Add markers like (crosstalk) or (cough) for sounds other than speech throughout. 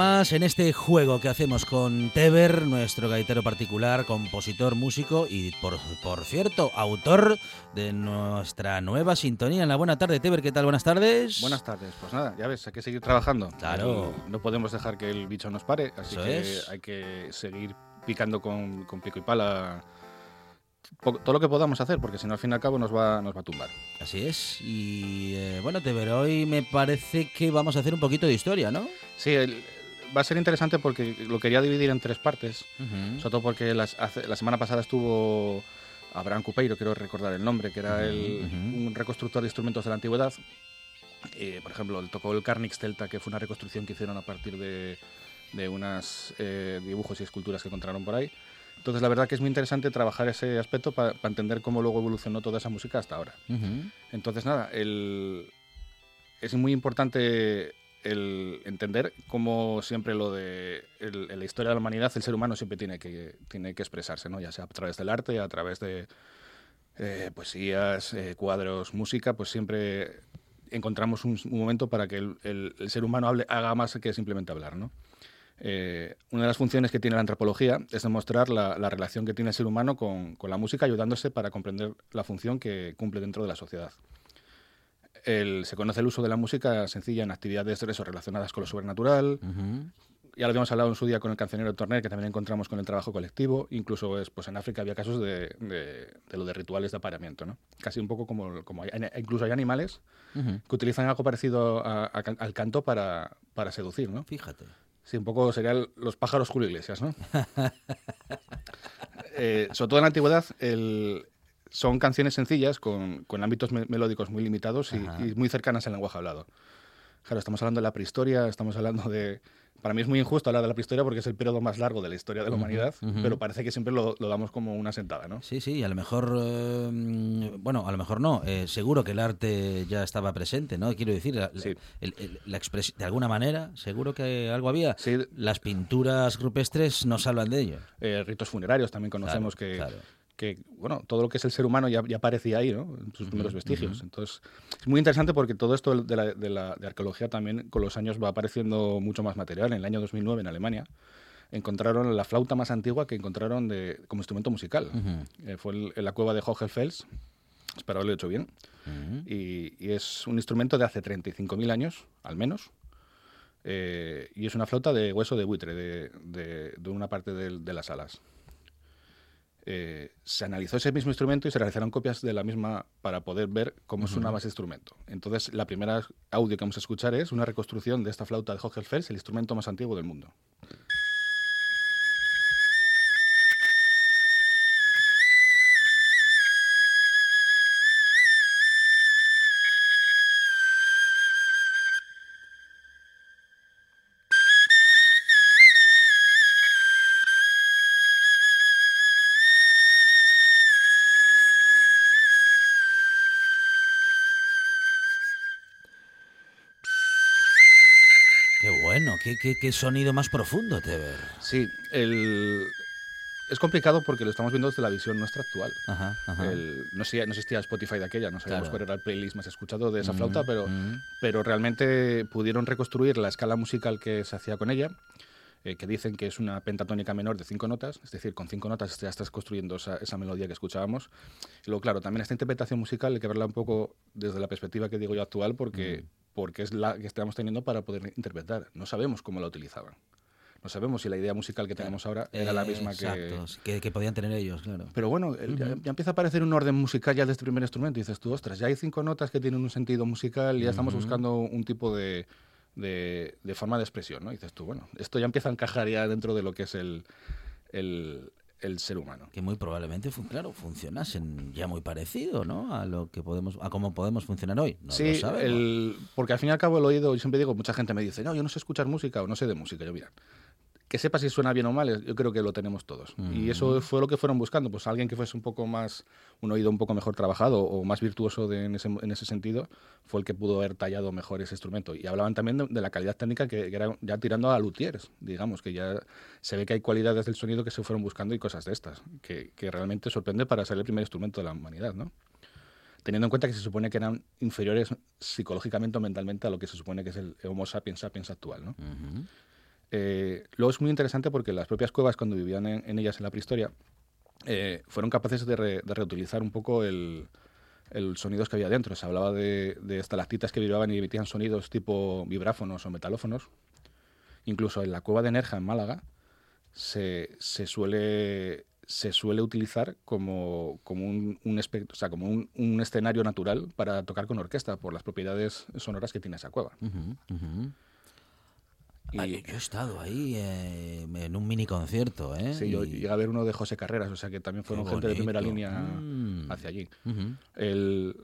Más en este juego que hacemos con Teber, nuestro gaitero particular, compositor, músico y, por, por cierto, autor de nuestra nueva sintonía en la Buena Tarde. Teber, ¿qué tal? Buenas tardes. Buenas tardes. Pues nada, ya ves, hay que seguir trabajando. Claro. No podemos dejar que el bicho nos pare, así Eso que es. hay que seguir picando con, con pico y pala todo lo que podamos hacer, porque si no, al fin y al cabo nos va, nos va a tumbar. Así es. Y eh, bueno, Teber, hoy me parece que vamos a hacer un poquito de historia, ¿no? Sí, el- va a ser interesante porque lo quería dividir en tres partes, Ujú. sobre todo porque las- hace- la semana pasada estuvo Abraham Cupeiro, quiero recordar el nombre, que era el- Ujú. un reconstructor de instrumentos de la antigüedad. Eh, por ejemplo, él tocó el Carnix Celta, que fue una reconstrucción que hicieron a partir de, de unos dibujos y esculturas que encontraron por ahí. Entonces, la verdad que es muy interesante trabajar ese aspecto para entender cómo luego evolucionó toda esa música hasta ahora. Ujú. Entonces, nada, el- es muy importante el entender cómo siempre lo de la historia de la humanidad, el ser humano siempre tiene que, tiene que expresarse, ¿no? ya sea a través del arte, a través de eh, poesías, eh, cuadros, música, pues siempre encontramos un, momento para que el ser humano hable, haga más que simplemente hablar. ¿no? Eh, una de las funciones que tiene la antropología es demostrar la, la relación que tiene el ser humano con, con la música, ayudándose para comprender la función que cumple dentro de la sociedad. El- se conoce el uso de la música sencilla en actividades eso, relacionadas con lo sobrenatural. Ujú. Ya lo habíamos hablado en su día con el cancionero Torner, que también encontramos con el trabajo colectivo. Incluso es, pues en África había casos de, de- de lo de rituales de apareamiento. ¿no? Casi un poco como, como hay, incluso hay animales que utilizan algo parecido a- a can- al canto para, para seducir. ¿no? Fíjate. Sí, un poco serían los pájaros Julio Iglesias, ¿no? (laughs) Eh, sobre todo en la antigüedad, el- son canciones sencillas con, con ámbitos me- melódicos muy limitados y, y muy cercanas al lenguaje hablado. Claro, estamos hablando de la prehistoria, estamos hablando de... Para mí es muy injusto hablar de la prehistoria porque es el periodo más largo de la historia de la humanidad, ujú. pero parece que siempre lo, lo damos como una sentada, ¿no? Sí, sí, a lo mejor, eh, bueno, a lo mejor no, eh, seguro que el arte ya estaba presente, ¿no? Quiero decir, la, Sí. el- el- la de alguna manera, seguro que algo había. Sí, Las pinturas rupestres nos hablan de ello. eh, ritos funerarios también conocemos Claro, que, claro. Que, bueno, todo lo que es el ser humano ya, ya aparecía ahí, ¿no? En sus primeros vestigios. Entonces, es muy interesante porque todo esto de la, de la- de arqueología también con los años va apareciendo mucho más material. En el año 2009, en Alemania, encontraron la flauta más antigua que encontraron de, como instrumento musical. Ujú. Eh, fue el- en la cueva de Hohenfels, espero haberlo hecho bien, y, y es un instrumento de hace 35.000 años, al menos. Eh, y es una flauta de hueso de buitre, de, de- de una parte del- de las alas. Eh, se analizó ese mismo instrumento y se realizaron copias de la misma para poder ver cómo sonaba ese instrumento. Entonces, la primera audio que vamos a escuchar es una reconstrucción de esta flauta de Hohenfels, el instrumento más antiguo del mundo. Qué, qué- qué sonido más profundo, Teber. Sí, el... es complicado porque lo estamos viendo desde la visión nuestra actual. Ajá, ajá. El- no, existía, no existía Spotify de aquella, no sabíamos Claro. cuál era el playlist más escuchado de esa Mm, flauta, pero, mm. pero realmente pudieron reconstruir la escala musical que se hacía con ella, eh, que dicen que es una pentatónica menor de cinco notas, es decir, con cinco notas ya estás construyendo esa, esa melodía que escuchábamos. Y luego, claro, también esta interpretación musical hay que verla un poco desde la perspectiva que digo yo actual, porque, porque es la que estamos teniendo para poder interpretar. No sabemos cómo la utilizaban. No sabemos si la idea musical que tenemos ahora era la misma que, Exacto, que, que podían tener ellos, claro. pero bueno, el- ya, ya empieza a aparecer un orden musical ya de este primer instrumento. Y dices tú, ostras, ya hay cinco notas que tienen un sentido musical y ya estamos buscando un tipo de, de- de forma de expresión, ¿no? Y dices tú, bueno, esto ya empieza a encajar ya dentro de lo que es el, el- el ser humano. Que muy probablemente, claro, funcionasen ya muy parecido, ¿no? A lo que podemos, a cómo podemos funcionar hoy. No sí, lo sabemos. el, porque al fin y al cabo el oído, yo siempre digo, mucha gente me dice, no, yo no sé escuchar música o no sé de música. Yo, mira, que sepa si suena bien o mal, yo creo que lo tenemos todos. Y eso fue lo que fueron buscando, pues alguien que fuese un poco más, un oído un poco mejor trabajado o más virtuoso de, en, ese, en, ese, sentido, fue el que pudo haber tallado mejor ese instrumento. Y hablaban también de, de la calidad técnica que, que, era ya tirando a luthiers, digamos, que ya se ve que hay cualidades del sonido que se fueron buscando y cosas de estas, que, que realmente sorprende para ser el primer instrumento de la humanidad, ¿no? Teniendo en cuenta que se supone que eran inferiores psicológicamente o mentalmente a lo que se supone que es el Homo sapiens sapiens actual, ¿no? Uh -huh. Eh, luego es muy interesante porque las propias cuevas, cuando vivían en, en ellas en la prehistoria, eh, fueron capaces de, re, de, reutilizar un poco el, el, sonidos que había dentro. Se hablaba de, de estalactitas que vibraban y emitían sonidos tipo vibráfonos o metalófonos. Incluso en la cueva de Nerja, en Málaga, se, se suele se suele utilizar como, como, un, un, o sea, como un, un, escenario natural para tocar con orquesta por las propiedades sonoras que tiene esa cueva. Uh -huh, uh -huh. Y... Yo he estado ahí eh, en un mini concierto, ¿eh? Sí, y... yo llegué a ver uno de José Carreras, o sea que también fueron gente de primera línea mm. hacia allí. Uh -huh. El...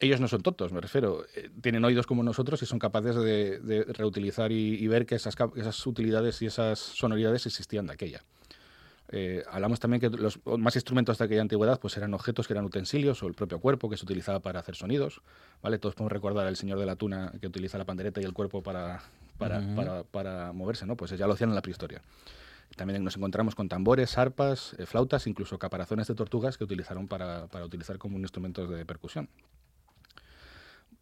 Ellos no son tontos, me refiero. Eh, tienen oídos como nosotros y son capaces de, de reutilizar y, y, ver que esas, esas utilidades y esas sonoridades existían de aquella. Eh, hablamos también que los más instrumentos de aquella antigüedad pues eran objetos que eran utensilios o el propio cuerpo que se utilizaba para hacer sonidos. ¿vale? Todos podemos recordar al señor de la tuna que utiliza la pandereta y el cuerpo para, para, uh -huh. para, para moverse, ¿no? Pues ya lo hacían en la prehistoria. También nos encontramos con tambores, arpas, eh, flautas, incluso caparazones de tortugas que utilizaron para, para utilizar como instrumentos de percusión.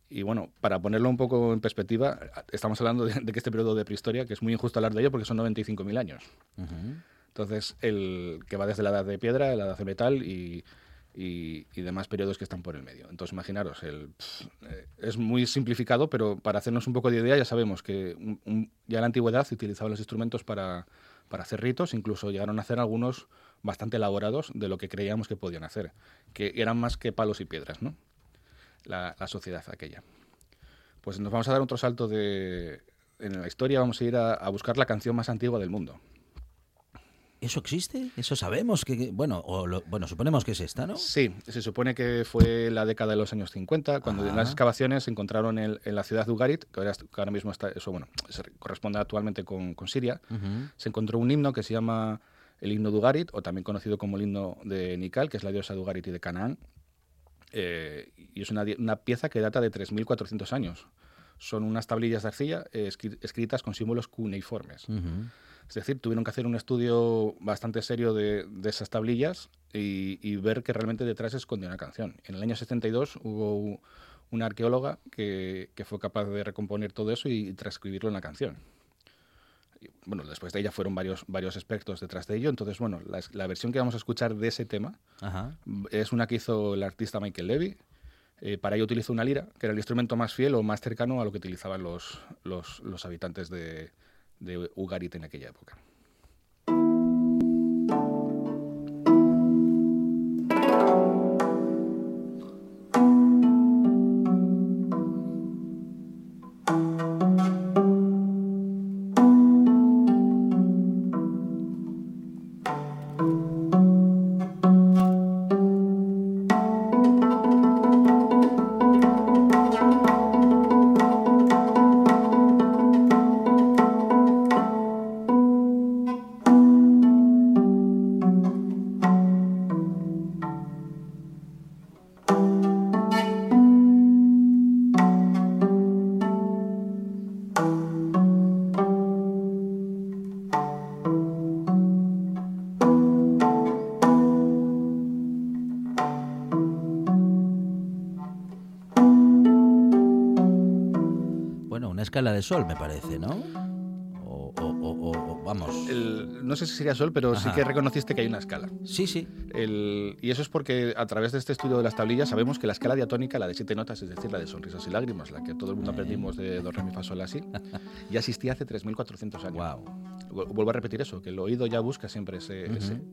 Y bueno, para ponerlo un poco en perspectiva, estamos hablando de, de, que este periodo de prehistoria, que es muy injusto hablar de ello porque son 95.000 años. Uh -huh. Entonces, el que va desde la edad de piedra, la edad de metal y, demás periodos que están por el medio. Entonces, imaginaros, el, es muy simplificado, pero para hacernos un poco de idea, ya sabemos que ya en la antigüedad se utilizaban los instrumentos para, hacer ritos, incluso llegaron a hacer algunos bastante elaborados de lo que creíamos que podían hacer, que eran más que palos y piedras, ¿no? La, sociedad aquella. Pues nos vamos a dar otro salto de, en la historia, vamos a ir a buscar la canción más antigua del mundo. ¿Eso existe? ¿Eso sabemos? que Bueno, o lo, bueno, suponemos que es esta, ¿no? Sí, se supone que fue la década de los años 50, cuando Ajá. en las excavaciones se encontraron en, en, la ciudad de Ugarit, que ahora, que ahora mismo está, eso bueno, se corresponde actualmente con, con Siria, uh -huh. se encontró un himno que se llama el himno de Ugarit, o también conocido como el himno de Nikal, que es la diosa de Ugarit y de Canaán, eh, y es una, una, pieza que data de 3.400 años. Son unas tablillas de arcilla eh, escritas con símbolos cuneiformes. Uh -huh. Es decir, tuvieron que hacer un estudio bastante serio de, de esas tablillas y, y, ver que realmente detrás se esconde una canción. En el año 72 hubo una arqueóloga que, que fue capaz de recomponer todo eso y, transcribirlo en la canción. Y, bueno, después de ella fueron varios, varios expertos detrás de ello. Entonces, bueno, la, la versión que vamos a escuchar de ese tema Ajá. es una que hizo el artista Michael Levy. Eh, para ello utilizó una lira, que era el instrumento más fiel o más cercano a lo que utilizaban los, los, los habitantes de, de Ugarit en aquella época. Escala de sol, me parece, ¿no? O, o, o, o vamos. El, no sé si sería sol, pero Ajá. sí que reconociste que hay una escala. Sí, sí. El, y eso es porque a través de este estudio de las tablillas sabemos que la escala diatónica, la de siete notas, es decir, la de sonrisas y lágrimas, la que todo el mundo aprendimos de do, re, mi, fa, sol, así, ya existía hace 3.400 años. Wow. Vuelvo a repetir eso, que el oído ya busca siempre ese,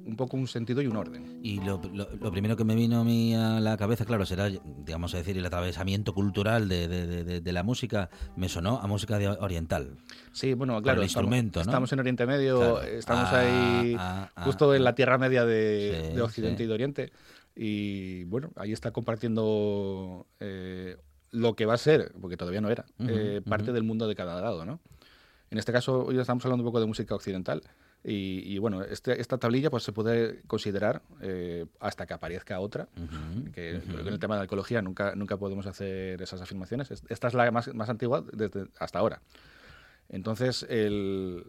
un poco un sentido y un orden. Y lo, lo, primero que me vino a mí a la cabeza, claro, será, digamos a decir, el atravesamiento cultural de, de, de, la música, me sonó a música oriental. Sí, bueno, claro, el instrumento, estamos, en Oriente Medio, estamos ah, ahí ah, ah, justo en la Tierra Media de, Occidente y de Oriente. Y bueno, ahí está compartiendo eh, lo que va a ser, porque todavía no era, eh, parte del mundo de cada lado, ¿no? En este caso, hoy estamos hablando un poco de música occidental. Y, bueno, este, esta tablilla pues se puede considerar eh, hasta que aparezca otra, que en el tema de la ecología nunca, nunca podemos hacer esas afirmaciones. Esta es la más, más antigua desde hasta ahora. Entonces, el,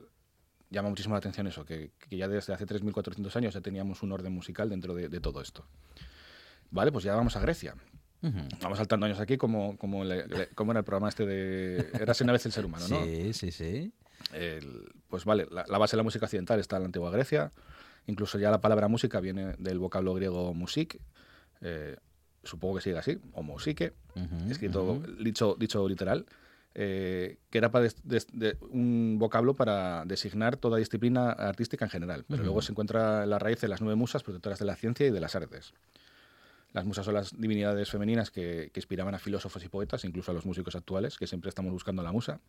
llama muchísimo la atención eso, que, ya desde hace 3.400 años ya teníamos un orden musical dentro de, de, todo esto. Vale, pues ya vamos a Grecia. Vamos saltando años aquí como, como, como era el programa este de... Era una vez el ser humano, ¿no? Sí, sí, sí. pues vale, la, base de la música occidental está en la antigua Grecia. Incluso ya la palabra música viene del vocablo griego musik. Eh, supongo que sigue así, o musique, escrito, dicho, dicho literal. Eh, que era para un vocablo para designar toda disciplina artística en general. Pero luego se encuentra la raíz de las nueve musas protectoras de la ciencia y de las artes. Las musas son las divinidades femeninas que, inspiraban a filósofos y poetas, incluso a los músicos actuales, que siempre estamos buscando la musa.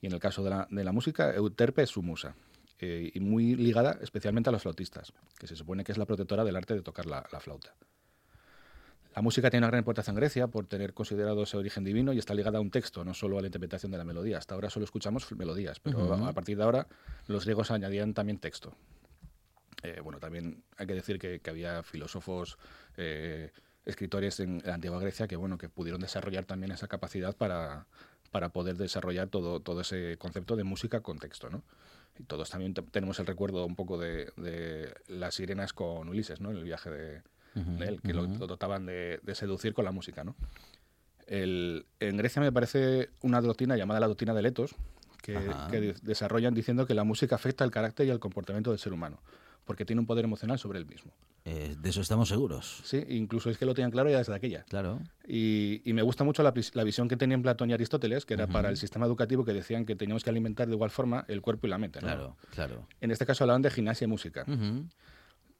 Y en el caso de la, música, Euterpe es su musa. Eh, y muy ligada especialmente a los flautistas, que se supone que es la protectora del arte de tocar la, flauta. La música tiene una gran importancia en Grecia por tener considerado ese origen divino y está ligada a un texto, no solo a la interpretación de la melodía. Hasta ahora solo escuchamos melodías, pero a partir de ahora los griegos añadían también texto. Eh, bueno, también hay que decir que, había filósofos, eh, escritores en la antigua Grecia que, bueno, que pudieron desarrollar también esa capacidad para, para poder desarrollar todo, todo ese concepto de música con texto, ¿no? Y todos también tenemos el recuerdo un poco de, las sirenas con Ulises, ¿no? El viaje de, él, que lo, dotaban de, seducir con la música, ¿no? en Grecia me parece una doctrina llamada la doctrina de Letos, que, que desarrollan diciendo que la música afecta el carácter y el comportamiento del ser humano porque tiene un poder emocional sobre él mismo. Eh, de eso estamos seguros. Sí, incluso es que lo tenían claro ya desde aquella. Claro. Y, me gusta mucho la, visión que tenían Platón y Aristóteles, que era para el sistema educativo, que decían que teníamos que alimentar de igual forma el cuerpo y la mente. Claro, claro. En este caso hablaban de gimnasia y música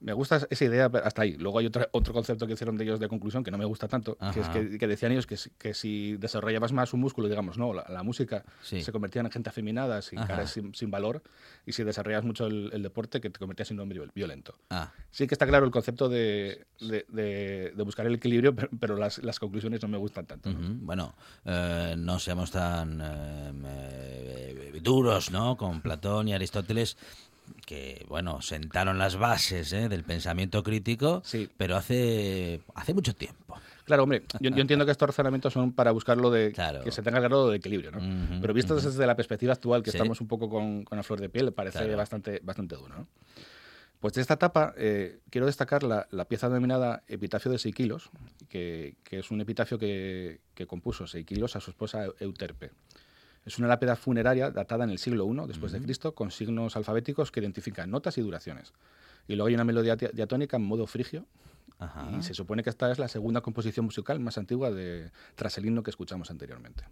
me gusta esa idea hasta ahí. Luego hay otro, otro concepto que hicieron de ellos de conclusión que no me gusta tanto, que es que, decían ellos que, que, si desarrollabas más un músculo, digamos, no, la, música se convertía en gente afeminada, sin, sin, sin, valor, y si desarrollabas mucho el, deporte, que te convertías en un hombre violento. Ah. Sí que está claro el concepto de, de, buscar el equilibrio, pero, las, las, conclusiones no me gustan tanto. Bueno, eh, no seamos tan eh, eh, duros, ¿no? Con Platón y Aristóteles que bueno sentaron las bases ¿eh? del pensamiento crítico, pero hace hace mucho tiempo. Claro, hombre, yo, entiendo que estos razonamientos son para buscar lo de que se tenga el grado de equilibrio, ¿no? pero visto desde la perspectiva actual, que estamos un poco con, con, la flor de piel, parece bastante, bastante duro, ¿no? Pues de esta etapa eh, quiero destacar la, pieza denominada Epitafio de Seikilos, que, que es un epitafio que, que compuso Seikilos a su esposa Euterpe. Es una lápida funeraria datada en el siglo I después de Cristo con signos alfabéticos que identifican notas y duraciones. Y luego hay una melodía diatónica en modo frigio. Y se supone que esta es la segunda composición musical más antigua de, tras el himno que escuchamos anteriormente.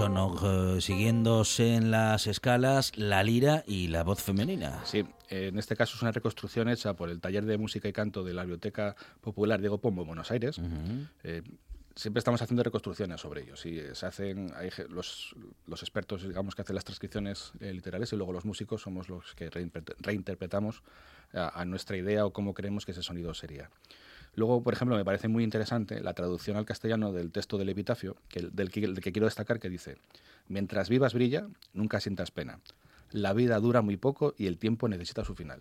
Unísono, siguiéndose en las escalas la lira y la voz femenina. Sí, en este caso es una reconstrucción hecha por el Taller de Música y Canto de la Biblioteca Popular Diego Pombo en Buenos Aires. Eh, siempre estamos haciendo reconstrucciones sobre ellos. Y se hacen, hay los, los expertos, digamos, que hacen las transcripciones eh, literales y luego los músicos somos los que reinterpre- reinterpretamos a, a nuestra idea o cómo creemos que ese sonido sería. Luego, por ejemplo, me parece muy interesante la traducción al castellano del texto del epitafio, que, del, que, del que quiero destacar, que dice, mientras vivas brilla, nunca sientas pena. La vida dura muy poco y el tiempo necesita su final.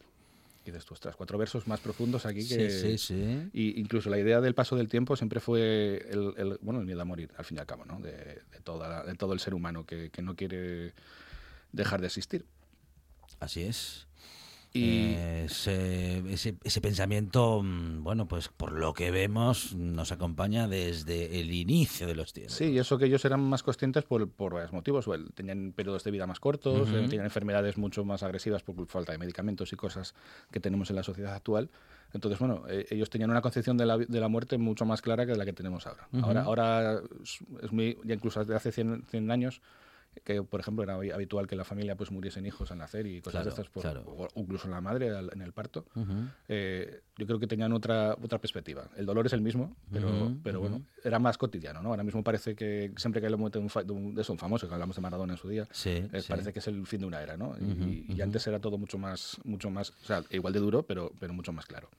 Y dices tú, ostras, cuatro versos más profundos aquí que... Sí, sí, sí. Y incluso la idea del paso del tiempo siempre fue el, el- bueno, el miedo a morir, al fin y al cabo, ¿no? de, de toda la- de todo el ser humano que, que no quiere dejar de existir. Así es. Y Eh, ese, ese, ese pensamiento, mm, bueno, pues por lo que vemos, nos acompaña desde el inicio de los tiempos. sí, y eso que ellos eran más conscientes por, por varios motivos. tenían periodos de vida más cortos, Ujú. eh, tenían enfermedades mucho más agresivas por falta de medicamentos y cosas que tenemos en la sociedad actual. Entonces, bueno, eh, ellos tenían una concepción de la, de la muerte mucho más clara que la que tenemos ahora. Ujú. Ahora, ahora es, es muy, ya incluso desde hace 100, 100 años, que por ejemplo era habi- habitual que la familia pues muriesen hijos al nacer y cosas Claro, de estas, por- claro. o incluso la madre en el parto. Ujú. eh, yo creo que tenían otra, otra perspectiva. El dolor es el mismo, pero, Ujú, pero ujú. bueno, era más cotidiano, ¿no? Ahora mismo parece que siempre que un, fa- de un, de un famoso, que hablamos de Maradona en su día, Sí, eh, sí. parece que es el fin de una era, ¿no? Y- Ujú, y, y antes era todo mucho más, mucho más, o sea, igual de duro, pero, pero mucho más claro.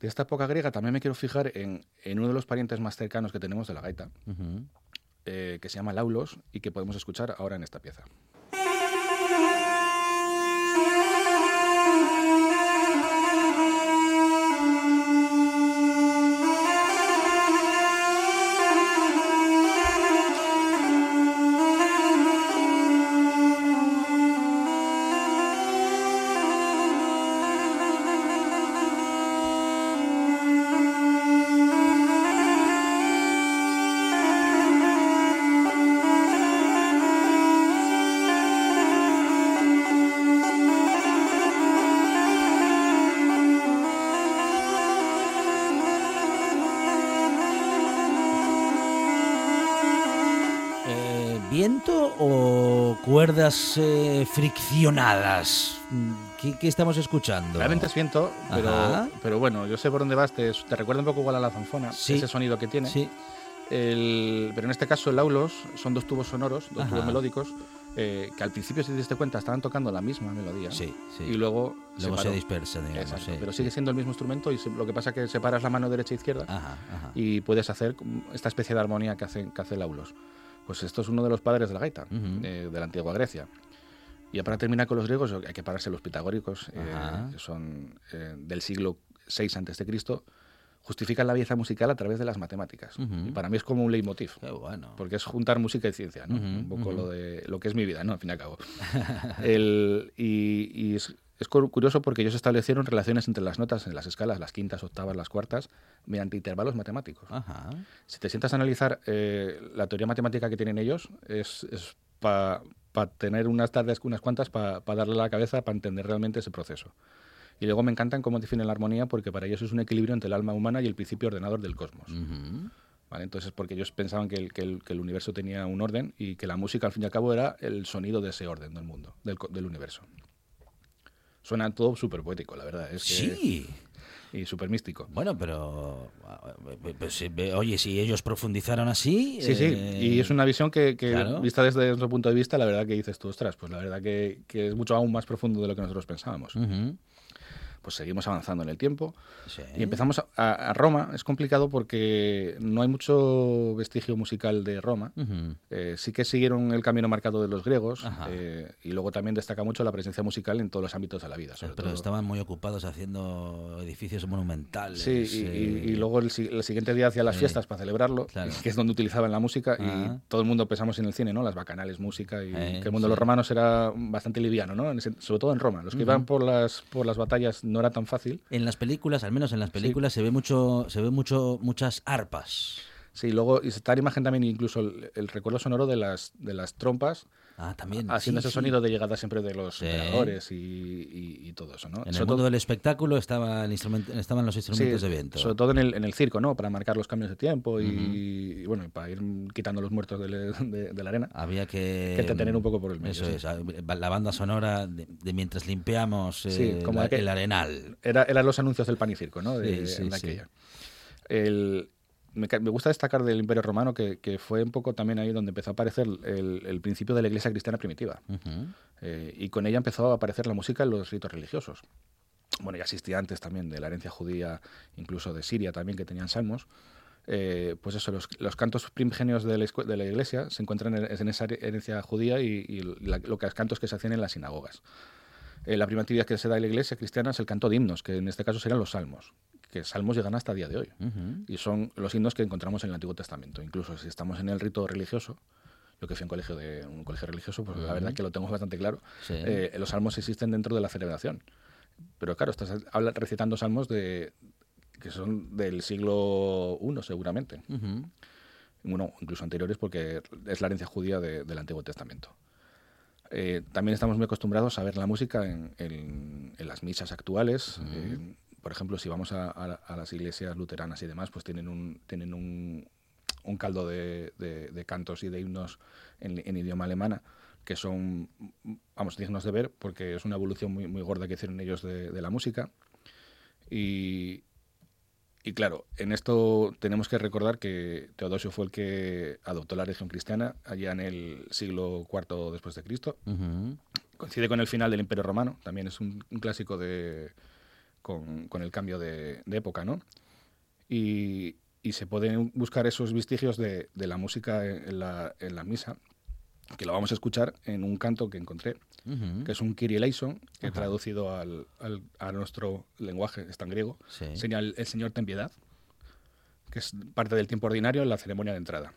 De esta época griega también me quiero fijar en, en uno de los parientes más cercanos que tenemos de la gaita. Eh, que se llama Laulos y que podemos escuchar ahora en esta pieza. Eh, friccionadas? ¿Qué, qué estamos escuchando? Realmente es viento, pero, pero bueno, yo sé por dónde vas, te, te recuerda un poco igual a la zanfona, Sí. ese sonido que tiene. Sí, El- pero en este caso el aulos son dos tubos sonoros, dos Ajá. tubos melódicos, eh, que al principio, si te diste cuenta, estaban tocando la misma melodía. sí, sí. Y luego, Luego se sí, pero sigue siendo el mismo instrumento y se- lo que pasa es que separas la mano derecha e izquierda Ajá, ajá. y puedes hacer esta especie de armonía que hace, que hace el aulos. Pues esto es uno de los padres de la gaita, eh, de la antigua Grecia. Y para terminar con los griegos, hay que pararse los pitagóricos, eh, que son eh, del siglo VI a.C., justifican la belleza musical a través de las matemáticas. Y para mí es como un leitmotiv. Qué bueno. Porque es juntar música y ciencia, ¿no? Un poco lo de lo que es mi vida, ¿no? Al fin y al cabo. (laughs) El- y y es, es cu- curioso porque ellos establecieron relaciones entre las notas en las escalas, las quintas, octavas, las cuartas, mediante intervalos matemáticos. Ajá. Si te sientas a analizar eh, la teoría matemática que tienen ellos, es, para tener unas tardes, unas cuantas, para darle a la cabeza, para entender realmente ese proceso. Y luego me encantan cómo definen la armonía, porque para ellos es un equilibrio entre el alma humana y el principio ordenador del cosmos. Ujú. ¿vale? Entonces, porque ellos pensaban que el, que, el, que el universo tenía un orden y que la música, al fin y al cabo, era el sonido de ese orden del mundo, del universo. Suena todo súper poético, la verdad. Es que- Sí. Y súper místico. Bueno, pero. eh, pues, eh, oye, si ellos profundizaron así. Sí, sí, eh, y es una visión que, que claro. vista desde nuestro punto de vista, la verdad que dices tú, ostras, pues la verdad que, que es mucho aún más profundo de lo que nosotros pensábamos. Pues seguimos avanzando en el tiempo Sí. y empezamos a, a Roma. Es complicado porque no hay mucho vestigio musical de Roma. Ujú. Eh, sí que siguieron el camino marcado de los griegos eh, y luego también destaca mucho la presencia musical en todos los ámbitos de la vida. sobre Pero todo. estaban muy ocupados haciendo edificios monumentales. Sí, y, y- y eh, luego el, el siguiente día hacía las fiestas para celebrarlo, Claro. que es donde utilizaban la música, y todo el mundo pensamos en el cine, ¿no? Las bacanales, música, y Eh, que el mundo de los romanos era bastante liviano, ¿no? En ese- sobre todo en Roma. Los que Ujú. iban por las, por las batallas no era tan fácil. En las películas, al menos en las películas, se ve mucho, se ve mucho, muchas arpas. Sí, luego y está la imagen también incluso el, el recuerdo sonoro de las, de las trompas, Ah, también. haciendo sí, ese sí. sonido de llegada siempre de los Sí. emperadores y, y- y todo eso, ¿no? En el Sobre mundo todo- del espectáculo estaba el instrumento, estaban los instrumentos de viento. Sobre todo en el, en el circo, ¿no? Para marcar los cambios de tiempo y, bueno, para ir quitando los muertos de, le- (laughs) de- de la arena. Había que, que entretener un poco por el medio, Eso es, la banda sonora de, de mientras limpiamos eh, como la- el arenal. Era, eran los anuncios del pan y circo, ¿no? De, sí. aquella. El- me, gusta destacar del Imperio Romano que, fue un poco también ahí donde empezó a aparecer el, principio de la Iglesia cristiana primitiva. Eh, y con ella empezó a aparecer la música en los ritos religiosos. Bueno, ya existía antes también de la herencia judía, incluso de Siria también, que tenían salmos. Eh, pues eso, los, cantos primigenios de la, Iglesia se encuentran en, esa herencia judía y, lo que los cantos que se hacían en las sinagogas. Eh, la primera actividad que se da en la Iglesia cristiana es el canto de himnos, que en este caso serían los salmos que salmos llegan hasta el día de hoy. Y son los himnos que encontramos en el Antiguo Testamento. Incluso si estamos en el rito religioso, yo que fui a un colegio, de, un colegio religioso, pues la verdad que lo tengo bastante claro, eh, los salmos existen dentro de la celebración. Pero claro, estás recitando salmos de, que son del siglo I seguramente. Bueno, incluso anteriores porque es la herencia judía del Antiguo Testamento. Eh, también estamos muy acostumbrados a ver la música en, las misas actuales por ejemplo, si vamos a, las iglesias luteranas y demás, pues tienen un, tienen un, caldo de, cantos y de himnos en, idioma alemana que son, vamos, dignos de ver porque es una evolución muy, muy gorda que hicieron ellos de, la música. Y, y claro, en esto tenemos que recordar que Teodosio fue el que adoptó la religión cristiana allá en el siglo IV después de Cristo. Coincide con el final del Imperio Romano, también es un clásico de, con, el cambio de, época, ¿no? Y, se pueden buscar esos vestigios de, la música en la, misa, que lo vamos a escuchar en un canto que encontré, que es un Kyrie eleison, que traducido al, a nuestro lenguaje, está en griego, señala el, Señor ten piedad, que es parte del tiempo ordinario en la ceremonia de entrada.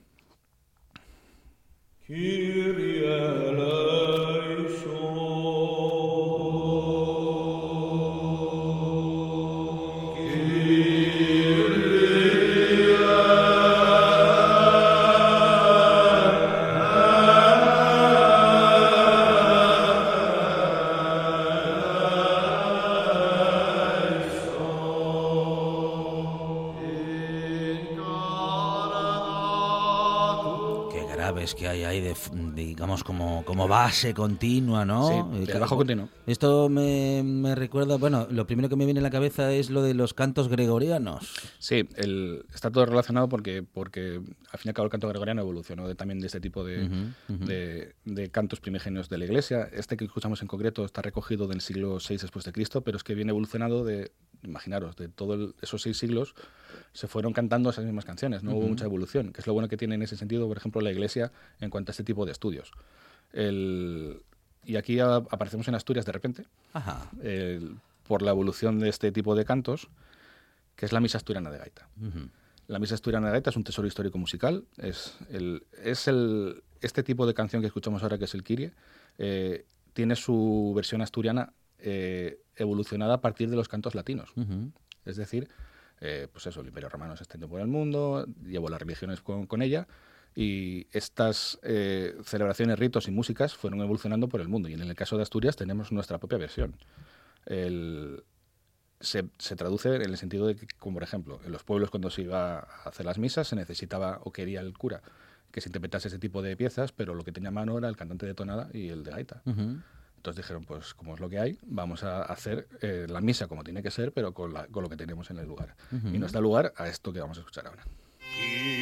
de, digamos, como, como base continua, ¿no? Sí, trabajo continuo. Esto me, me, recuerda, bueno, lo primero que me viene a la cabeza es lo de los cantos gregorianos. Sí, el, está todo relacionado porque, porque al fin y al cabo el canto gregoriano evolucionó de, también de este tipo de, de, de, cantos primigenios de la Iglesia. Este que escuchamos en concreto está recogido del siglo VI después de Cristo, pero es que viene evolucionado de, imaginaros, de todos esos seis siglos se fueron cantando esas mismas canciones, no hubo mucha evolución, que es lo bueno que tiene en ese sentido, por ejemplo, la Iglesia en cuanto a este tipo de estudios. Y aquí aparecemos en Asturias de repente, por la evolución de este tipo de cantos, que es la misa asturiana de gaita. La misa asturiana de gaita es un tesoro histórico musical, es, el, es el, este tipo de canción que escuchamos ahora, que es el Kirie, eh, tiene su versión asturiana eh, evolucionada a partir de los cantos latinos. Es decir, eh, pues eso, el Imperio Romano se extendió por el mundo, llevó las religiones con, ella y estas eh, celebraciones, ritos y músicas fueron evolucionando por el mundo. Y en el caso de Asturias tenemos nuestra propia versión. se, traduce en el sentido de que, como por ejemplo, en los pueblos cuando se iba a hacer las misas se necesitaba o quería el cura que se interpretase ese tipo de piezas, pero lo que tenía a mano era el cantante de tonada y el de gaita. Entonces dijeron, pues como es lo que hay, vamos a hacer eh, la misa como tiene que ser, pero con, lo que tenemos en el lugar. Y nos da lugar a esto que vamos a escuchar ahora. Hey.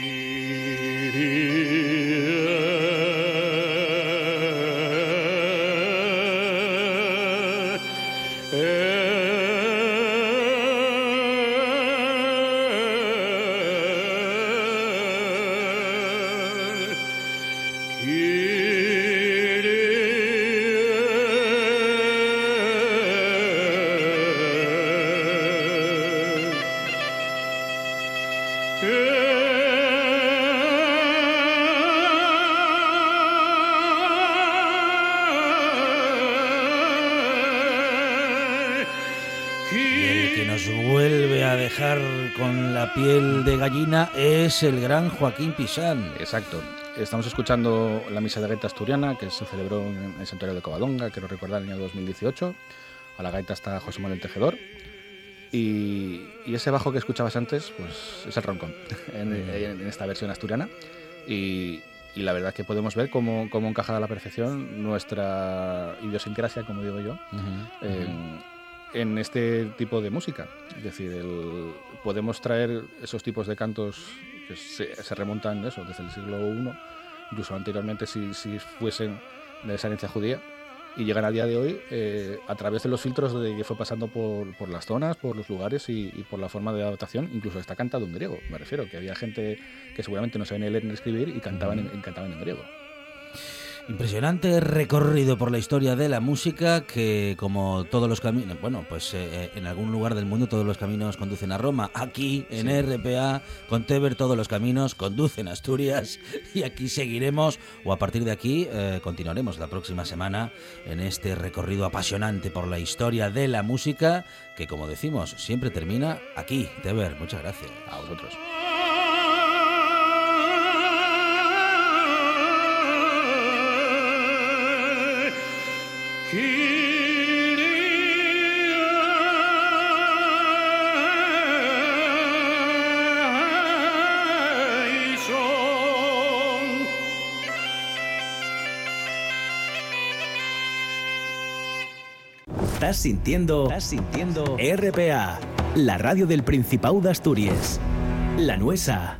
Piel de gallina es el gran Joaquín Pisán. Exacto. Estamos escuchando la misa de gaita asturiana que se celebró en el santuario de Covadonga, quiero recordar, en el año 2018. A la gaita está José Manuel Tejedor. Y, ese bajo que escuchabas antes, pues es el roncón (laughs) en, esta versión asturiana. Y, la verdad que podemos ver cómo, cómo encaja a la perfección nuestra idiosincrasia, como digo yo, en este tipo de música. Es decir, podemos traer esos tipos de cantos que se, remontan eso, desde el siglo I, incluso anteriormente si, si fuesen de esa herencia judía, y llegan a día de hoy eh, a través de los filtros de que fue pasando por, por las zonas, por los lugares y, por la forma de adaptación, incluso está cantado en griego, me refiero, que había gente que seguramente no sabía ni leer ni escribir y cantaban en, cantaban en griego. Impresionante recorrido por la historia de la música que como todos los caminos, bueno, pues eh, eh, en algún lugar del mundo todos los caminos conducen a Roma. Aquí en RPA con Teber todos los caminos conducen a Asturias (laughs) y aquí seguiremos o a partir de aquí eh, continuaremos la próxima semana en este recorrido apasionante por la historia de la música que como decimos siempre termina aquí. Teber, muchas gracias. A vosotros. Estás sintiendo, estás sintiendo RPA, la radio del Principado de Asturias. La Nuesa.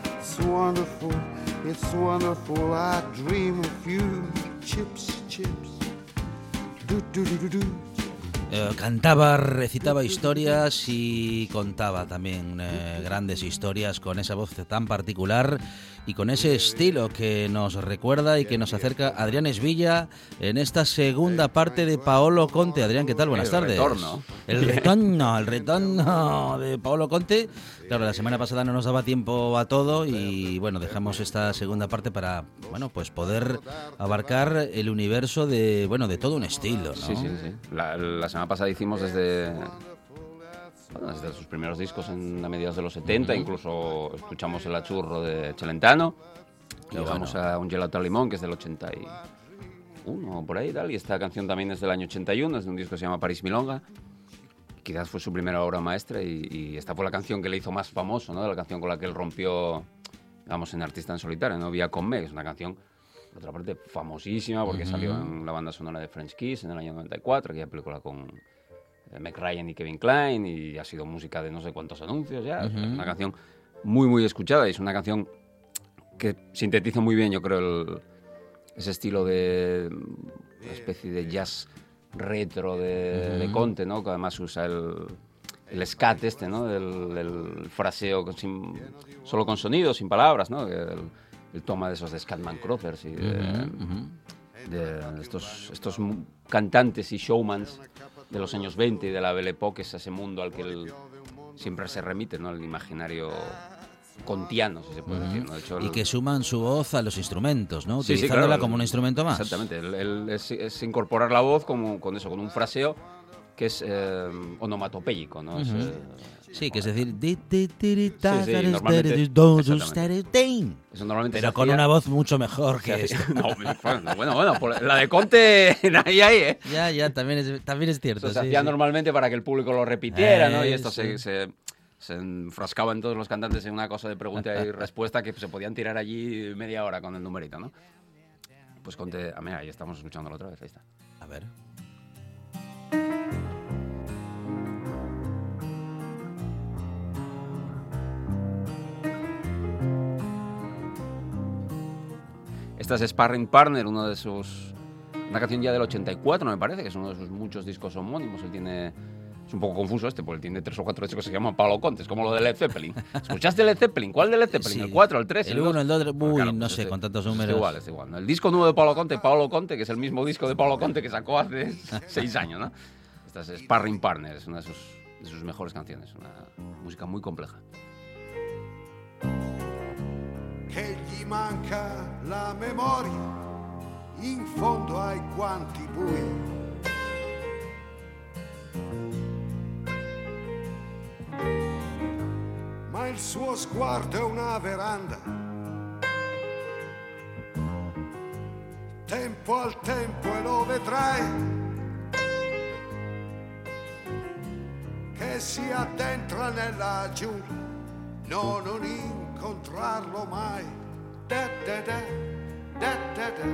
it's wonderful, it's wonderful. I dream of you. Chips, chips. Do, do, do, do, do. Cantaba, recitaba historias y contaba también eh, grandes historias con esa voz tan particular y con ese estilo que nos recuerda y que nos acerca Adrián Esvilla en esta segunda parte de Paolo Conte. Adrián, ¿qué tal? Buenas tardes. El retorno, el retorno de Paolo Conte. Claro, la semana pasada no nos daba tiempo a todo y bueno, dejamos esta segunda parte para bueno, pues poder abarcar el universo de bueno, de todo un estilo, Sí, sí, sí. La, la semana pasada hicimos desde desde sus primeros discos en a mediados de los 70, incluso escuchamos el achurro de Celentano, y vamos a un gelato al limón que es del 81 por ahí y tal, y esta canción también es del año 81, es de un disco que se llama París Milonga, quizás fue su primera obra maestra y, esta fue la canción que le hizo más famoso, ¿no? la canción con la que él rompió, digamos, en Artista en Solitario, ¿no? Vía con Me, es una canción por otra parte, famosísima porque salió en la banda sonora de French Kiss en el año 94, aquella película con eh, Meg Ryan y Kevin Klein, y ha sido música de no sé cuántos anuncios ya. Es una canción muy, muy escuchada y es una canción que sintetiza muy bien, yo creo, ese estilo de una especie de jazz retro de, Conte, ¿no? Que además usa el, el scat este, ¿no? El, fraseo solo con sonidos, sin palabras, ¿no? El, toma de esos de Scatman Crothers y de, de, estos, estos cantantes y showmans de los años 20 y de la Belle Époque, es ese mundo al que él siempre se remite, ¿no? El imaginario contiano, si se puede decir. y que suman su voz a los instrumentos, ¿no? Utilizándola como un instrumento más. Exactamente, es, incorporar la voz como, con eso, con un fraseo que es eh, onomatopéyico, ¿no? Sí, que es decir, Eso normalmente pero con una voz mucho mejor que esta. bueno, bueno, la de Conte, (laughs) ahí, ahí, ¿eh? Ya, ya, también es, también es cierto. se hacía normalmente para que el público lo repitiera, ¿no? Y esto se, se, enfrascaba en todos los cantantes en una cosa de pregunta y respuesta que se podían tirar allí media hora con el numerito, ¿no? Pues Conte, a mí, ahí estamos escuchándolo otra vez, ahí está. A ver. Es Sparring Partner, uno de sus. Una canción ya del 84, me parece, que es uno de sus muchos discos homónimos. Él tiene. Es un poco confuso este, porque él tiene tres o cuatro discos que se llaman Pablo Contes, como lo de Led Zeppelin. (laughs) ¿Escuchaste Led Zeppelin? ¿Cuál de Led Zeppelin? ¿El 4, el 3? El 1, el 2, uy, no sé, con tantos números. Es igual, es igual. El disco nuevo de Pablo Conte, Pablo Conte, que es el mismo disco de Pablo Conte que sacó hace (laughs) seis años, ¿no? Esta es Sparring Partner, es una de sus, de sus mejores canciones, una música muy compleja. Che gli manca la memoria in fondo ai quanti bui. Ma il suo sguardo è una veranda. Tempo al tempo e lo vedrai. Che si addentra nella giungla, no, non incontrarlo mai. Da, da, da, da, da, da.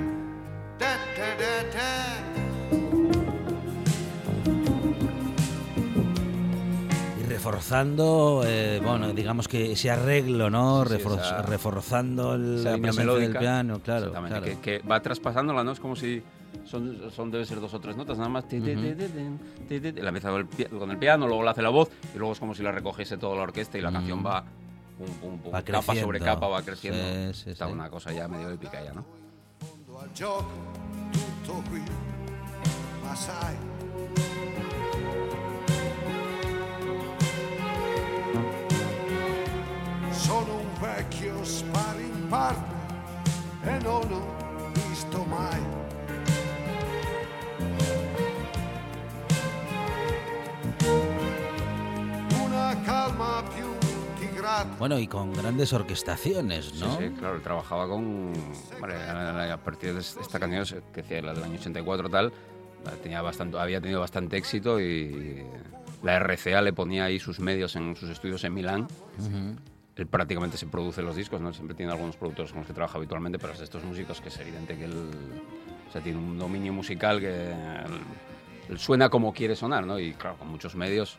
Y reforzando, eh, bueno, digamos que ese arreglo, ¿no? Sí, sí, Refor- esa- reforzando el- la presencia del melódica. piano, claro. Exactamente, claro. Que, que va traspasándola, ¿no? Es como si son, son debe ser dos o tres notas, nada más. La empieza con el piano, luego le hace la voz y luego es como si la recogiese toda la orquesta y la canción va pum, pum, pum, Va capa sobre capa, va creciendo. Sí, sí, Está sí. una cosa ya medio épica ya, ¿no? fondo al gioco, tutto qui. Ma sai, sono un vecchio sparring partner e non ho visto mai. Una calma più Bueno, y con grandes orquestaciones, ¿no? Sí, sí, claro, trabajaba con. Vale, a partir de esta canción, que decía la del año 84 tal, tenía bastante, había tenido bastante éxito y la RCA le ponía ahí sus medios en sus estudios en Milán. Él prácticamente se produce los discos, ¿no? Siempre tiene algunos productores con los que trabaja habitualmente, pero es de estos músicos que es evidente que él o sea, tiene un dominio musical que él, él suena como quiere sonar, ¿no? Y claro, con muchos medios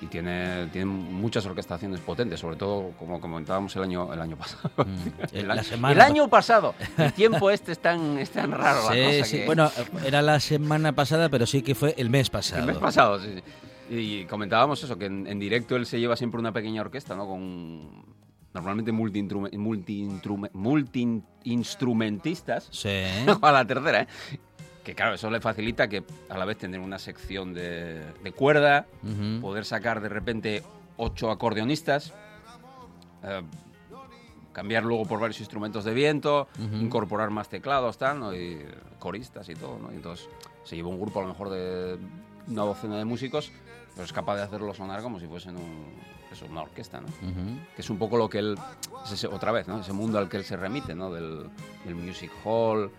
y tiene, tiene muchas orquestaciones potentes, sobre todo como comentábamos el año, el año pasado. (laughs) El- el, la año, semana el año pasado. (laughs) El tiempo este es tan, es tan raro. Sí, la cosa sí. que- Bueno, era la semana pasada, pero sí que fue el mes pasado. el mes pasado, sí. sí. Y comentábamos eso, que en, en directo él se lleva siempre una pequeña orquesta, ¿no? Con normalmente multi-instrume- multi-intrume- multi-instrumentistas. Sí. (laughs) a la tercera, ¿eh? Que claro, eso le facilita que a la vez tener una sección de, de cuerda, poder sacar de repente ocho acordeonistas, eh, cambiar luego por varios instrumentos de viento, incorporar más teclados, tal, ¿no? y coristas y todo, ¿no? Y entonces se lleva un grupo a lo mejor de una docena de músicos, pero es capaz de hacerlo sonar como si fuesen un, eso, una orquesta, ¿no? Que es un poco lo que él, es ese- otra vez, ¿no? ese mundo al que él se remite, ¿no? del, del music hall,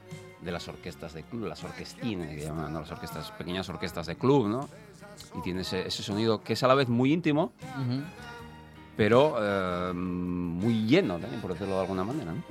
de las orquestas de club, las orquestines, que llaman, ¿no? las orquestas, pequeñas orquestas de club, ¿no? Y tiene ese, ese sonido que es a la vez muy íntimo, pero eh, muy lleno también, por decirlo de alguna manera, ¿no?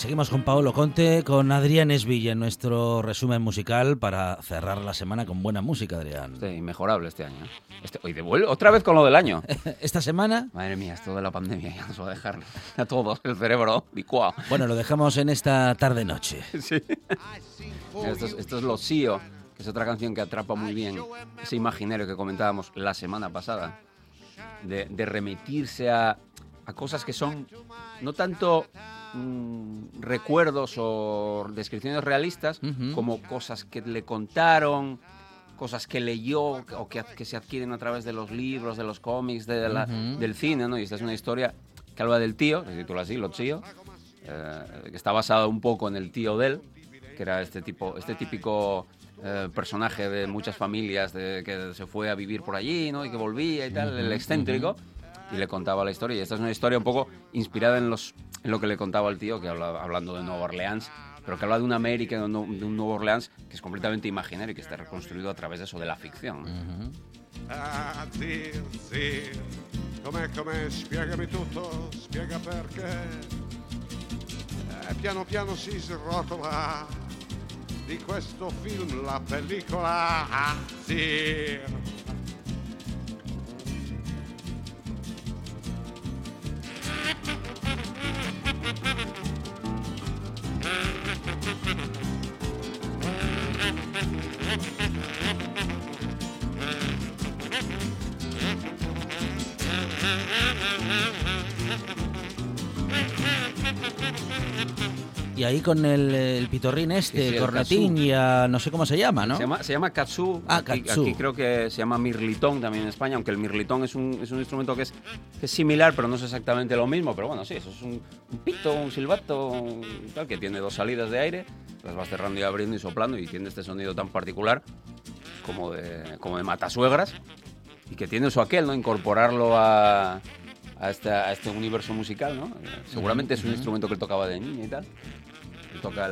Seguimos con Paolo Conte, con Adrián Esvilla en nuestro resumen musical para cerrar la semana con buena música, Adrián. Este, inmejorable este año. ¿eh? Este, hoy devuelve otra vez con lo del año. (laughs) Esta semana, Madre mía, esto de la pandemia ya nos va a dejar a todos el cerebro licuado. bueno, lo dejamos en esta tarde-noche. (laughs) Sí. Esto es, esto es Lo Sío, que es otra canción que atrapa muy bien ese imaginario que comentábamos la semana pasada, de, de remitirse a, a cosas que son no tanto mm, recuerdos o descripciones realistas, como cosas que le contaron, cosas que leyó o que, que se adquieren a través de los libros, de los cómics, de la- del cine, ¿no? Y esta es una historia que habla del tío, se titula así, Lo Chío, eh, que está basada un poco en el tío de él, que era este tipo, este típico eh, personaje de muchas familias de, que se fue a vivir por allí, ¿no? Y que volvía y tal, el excéntrico, y le contaba la historia. Y esta es una historia un poco inspirada en, los, en lo que le contaba el tío, que habla, hablando de Nueva Orleans, pero que habla de una América, de un, de Orleans que es completamente imaginario y que está reconstruido a través de eso, de la ficción. Eh, piano piano si srotola di questo film la pellicola. Ah, ahí con el, el pitorrín este, el cornetín y a- no sé cómo se llama, ¿no? Se llama, se llama kazoo. Ah, aquí, kazoo. aquí creo que se llama mirlitón también en España, aunque el mirlitón es un, es un instrumento que es, que es similar, pero no es exactamente lo mismo. Pero bueno, sí, eso es un, un pito, un silbato, un tal, que tiene dos salidas de aire, las vas cerrando y abriendo y soplando y tiene este sonido tan particular como de, como de matasuegras y que tiene eso aquel, ¿no? Incorporarlo a, a, este, a este universo musical, ¿no? Seguramente es un instrumento que él tocaba de niño y tal. Él toca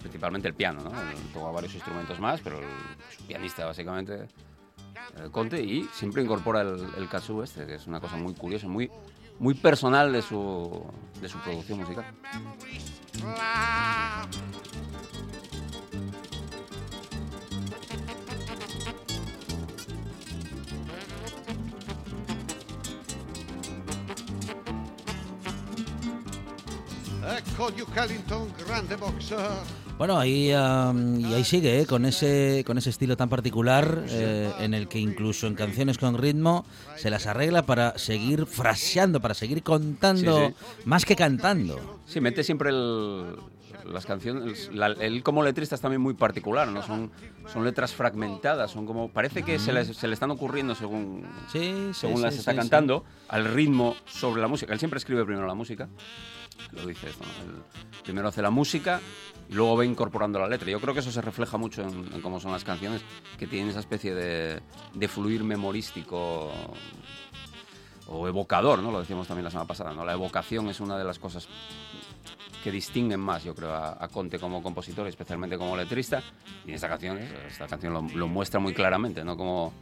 principalmente el piano, ¿no? Toca varios instrumentos más, pero es pianista básicamente, Conte, y siempre incorpora el, el este, que es una cosa muy curiosa, muy, muy personal de su, de su producción musical. Ecco Duke Ellington, grande boxer. Bueno, ahí, am, y ahí sigue, ¿eh? con, ese, con ese estilo tan particular eh, en el que incluso en canciones con ritmo se las arregla para seguir fraseando, para seguir contando, Sí, más que cantando. Sí, mete siempre el- las canciones. la- él como letrista es también muy particular, ¿no? Son, son letras fragmentadas, son como. Parece que se, les- se le están ocurriendo según, Sí, sí, según sí, las sí, está sí. cantando, al ritmo sobre la música. Él siempre escribe primero la música, lo dice esto, ¿no? Él primero hace la música y luego va incorporando la letra. Yo creo que eso se refleja mucho en, cómo son las canciones, que tienen esa especie de, fluir memorístico o evocador, ¿no? Lo decíamos también la semana pasada, ¿no? La evocación es una de las cosas que distinguen más, yo creo, a, Conte como compositor, especialmente como letrista. Y esta canción, esta canción lo, lo muestra muy claramente, ¿no? Como,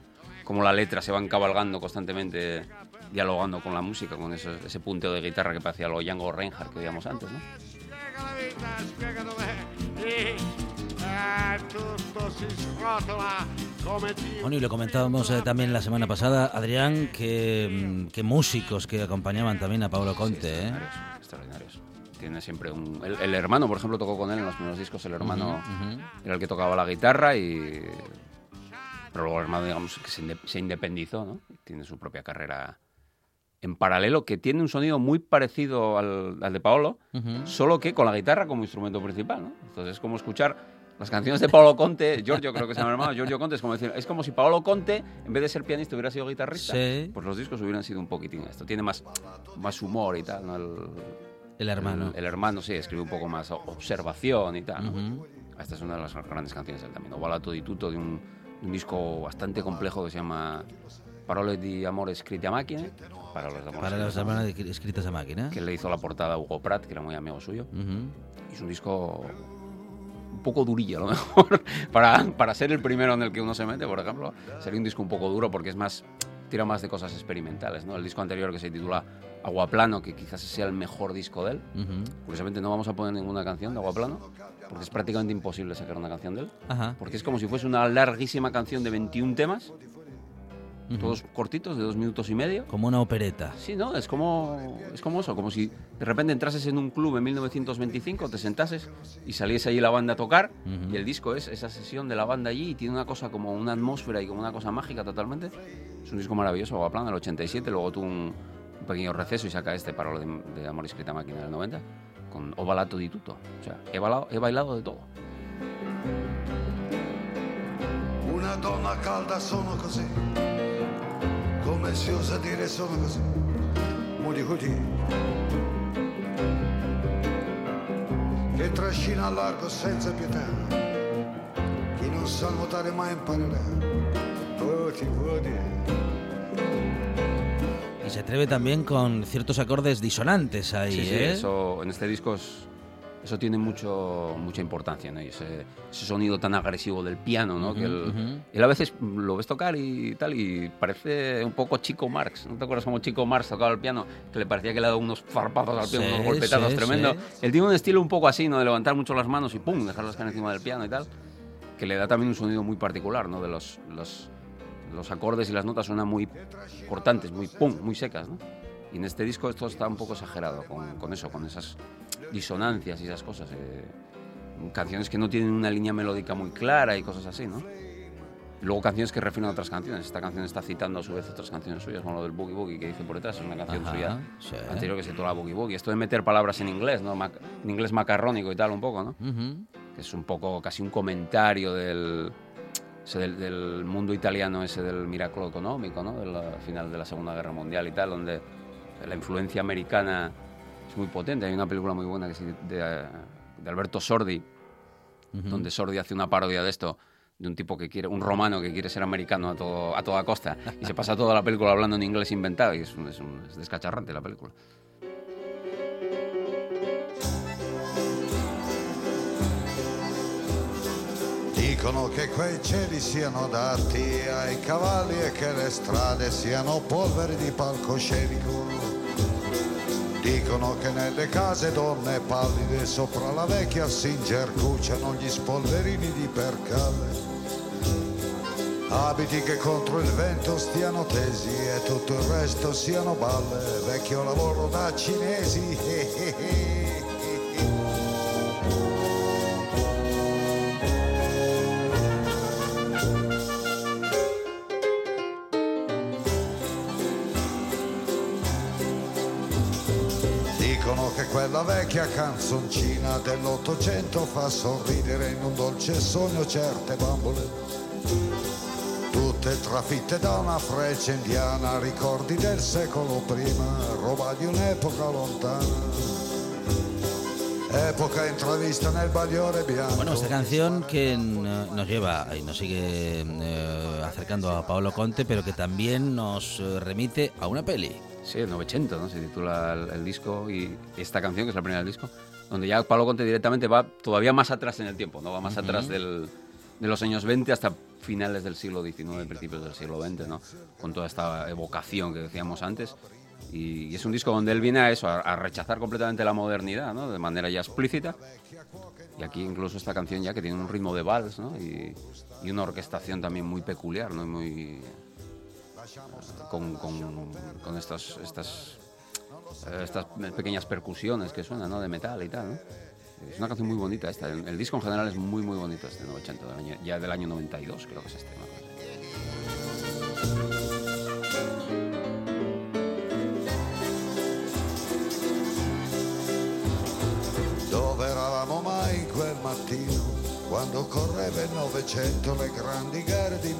como la letra se van cabalgando constantemente, dialogando con la música, con ese, ese punteo de guitarra que parecía lo Django Reinhardt que veíamos antes, ¿no? Eh. Bueno, y lo comentábamos eh, también la semana pasada, Adrián, que, mm, que músicos que acompañaban también a Pablo Conte. ¿eh? Extraordinarios, extraordinarios. Tiene siempre un... El, el hermano, por ejemplo, tocó con él en los primeros discos. El hermano era el que tocaba la guitarra y... Pero luego el hermano, digamos, que se, inde- se independizó, ¿no? Tiene su propia carrera en paralelo, que tiene un sonido muy parecido al, al de Paolo, Ujú. solo que con la guitarra como instrumento principal, ¿no? Entonces es como escuchar las canciones de Paolo Conte, Giorgio creo que se llama el hermano, Giorgio Conte, es como decir, es como si Paolo Conte, en vez de ser pianista, hubiera sido guitarrista, Sí. pues los discos hubieran sido un poquitín esto. Tiene más, más humor y tal, ¿no? El, El hermano. el, el hermano, sí, escribe un poco más observación y tal, ¿no? Ujú. Esta es una de las grandes canciones de él también. O Balato di tutto, de un, de un disco bastante complejo que se llama Parole di amore scritte a. Parole de amor Para las escritas a hermanas de- escritas a máquina. que le hizo la portada a Hugo Pratt, que era muy amigo suyo. Ujú. Y es un disco un poco durilla, a lo mejor. (laughs) para, para ser el primero en el que uno se mete, por ejemplo, sería un disco un poco duro porque es más tira más de cosas experimentales, ¿no? El disco anterior que se titula Aguaplano, que quizás sea el mejor disco de él. Ujú. Curiosamente no vamos a poner ninguna canción de Aguaplano, porque es prácticamente imposible sacar una canción de él. Ajá. Porque es como si fuese una larguísima canción de 21 temas, Ujú. todos cortitos, de dos minutos y medio. Como una opereta. Sí, ¿no? Es como, es como eso, como si de repente entrases en un club en 1925, te sentases y saliese allí la banda a tocar Ujú. y el disco es esa sesión de la banda allí y tiene una cosa como una atmósfera y como una cosa mágica totalmente. Es un disco maravilloso, Aguaplan del 87, luego tuvo un, un pequeño receso y saca este Parole de, de Amor Escrita Máquina del 90 con O Balato di Tutto. O sea, he bailado, he bailado de todo. Una donna calda sono così, come si osa dire sono così, muri così. Che trascina a largo senza pietà, chi non sa nuotare mai imparerà. Voti, voti. Y se atreve también con ciertos acordes disonantes ahí, Sí, sí, ¿eh? eso en este disco es- eso tiene mucho, mucha importancia, ¿no? Y ese, ese sonido tan agresivo del piano, ¿no? que él, ujú. él a veces lo ves tocar y tal, y parece un poco Chico Marx. ¿No te acuerdas cómo Chico Marx tocaba el piano? Que le parecía que le daba unos farpazos al piano, Sí, unos golpetazos sí, tremendos. sí. Él tiene un estilo un poco así, ¿no? De levantar mucho las manos y pum, dejarlas caer encima del piano y tal. Que le da también un sonido muy particular, ¿no? De los, los, los acordes y las notas suenan muy cortantes, muy pum, muy secas, ¿no? Y en este disco esto está un poco exagerado con, con eso, con esas disonancias y esas cosas. eh, canciones que no tienen una línea melódica muy clara y cosas así, ¿no? Luego canciones que refieren a otras canciones. Esta canción está citando a su vez otras canciones suyas, como lo del Boogie Boogie que dice por detrás. Es una canción Ajá, suya sí. anterior que se titula Boogie Boogie. Esto de meter palabras en inglés, ¿no? Mac- en inglés macarrónico y tal, un poco, ¿no? Ujú. Que es un poco casi un comentario del, ese del, del mundo italiano, ese del miracolo económico, ¿no? Del final de la Segunda Guerra Mundial y tal, donde la influencia americana muy potente. Hay una película muy buena que es de, de Alberto Sordi, donde Sordi hace una parodia de esto, de un tipo que quiere, un romano que quiere ser americano a, todo, a toda costa, y se pasa toda la película hablando en inglés inventado, y es, un- es, un- es descacharrante la película. Dicono che quei cieli siano adatti ai cavalli e che le strade siano polveri di palcoscenico. Dicono che nelle case donne pallide sopra la vecchia si ingercucciano gli spolverini di percalle. Abiti che contro il vento stiano tesi e tutto il resto siano balle, vecchio lavoro da cinesi. (laughs) quella vecchia canzoncina dell'Ottocento fa sorridere in un dolce sogno certe bambole. Tutte trafitte da una freccia indiana, ricordi del secolo prima, roba di un'epoca lontana. Epoca intravista nel bagliore bianco. Bueno, esta canción que nos lleva y nos sigue eh, acercando a Paolo Conte, pero que también nos eh, remite a una peli. Sí, el 900, ¿no? Se titula el, el disco y esta canción, que es la primera del disco, donde ya Pablo Conte directamente va todavía más atrás en el tiempo, ¿no? Va más atrás del, de los años 20 hasta finales del siglo XIX, principios del siglo XX, ¿no? Con toda esta evocación que decíamos antes. Y, y es un disco donde él viene a eso, a, a rechazar completamente la modernidad, ¿no? De manera ya explícita. Y aquí incluso esta canción ya que tiene un ritmo de vals, ¿no? Y, y una orquestación también muy peculiar, ¿no? Muy, con, con, con estas, eh, estas pequeñas percusiones que suenan, ¿no? De metal y tal, ¿no? Es una canción muy bonita esta. El, el disco en general es muy, muy bonito este 90, del año- ya del año 92 creo que es este. ¿no? Quando correva il Novecento le grandi gare di.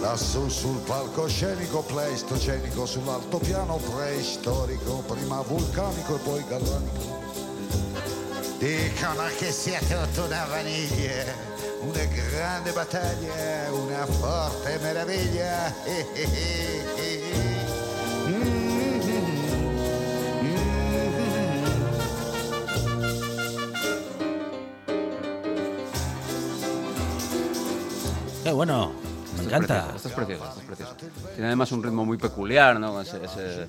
Lassù sul palcoscenico pleistocenico, sull'altopiano preistorico, prima vulcanico e poi galvanico. Dicono che sia tutta una vaniglia, una grande battaglia, una forte meraviglia. Qué bueno, encanta. precioso, Esto es precioso, esto es. Tiene además un ritmo muy peculiar, ¿no? Ese, ese,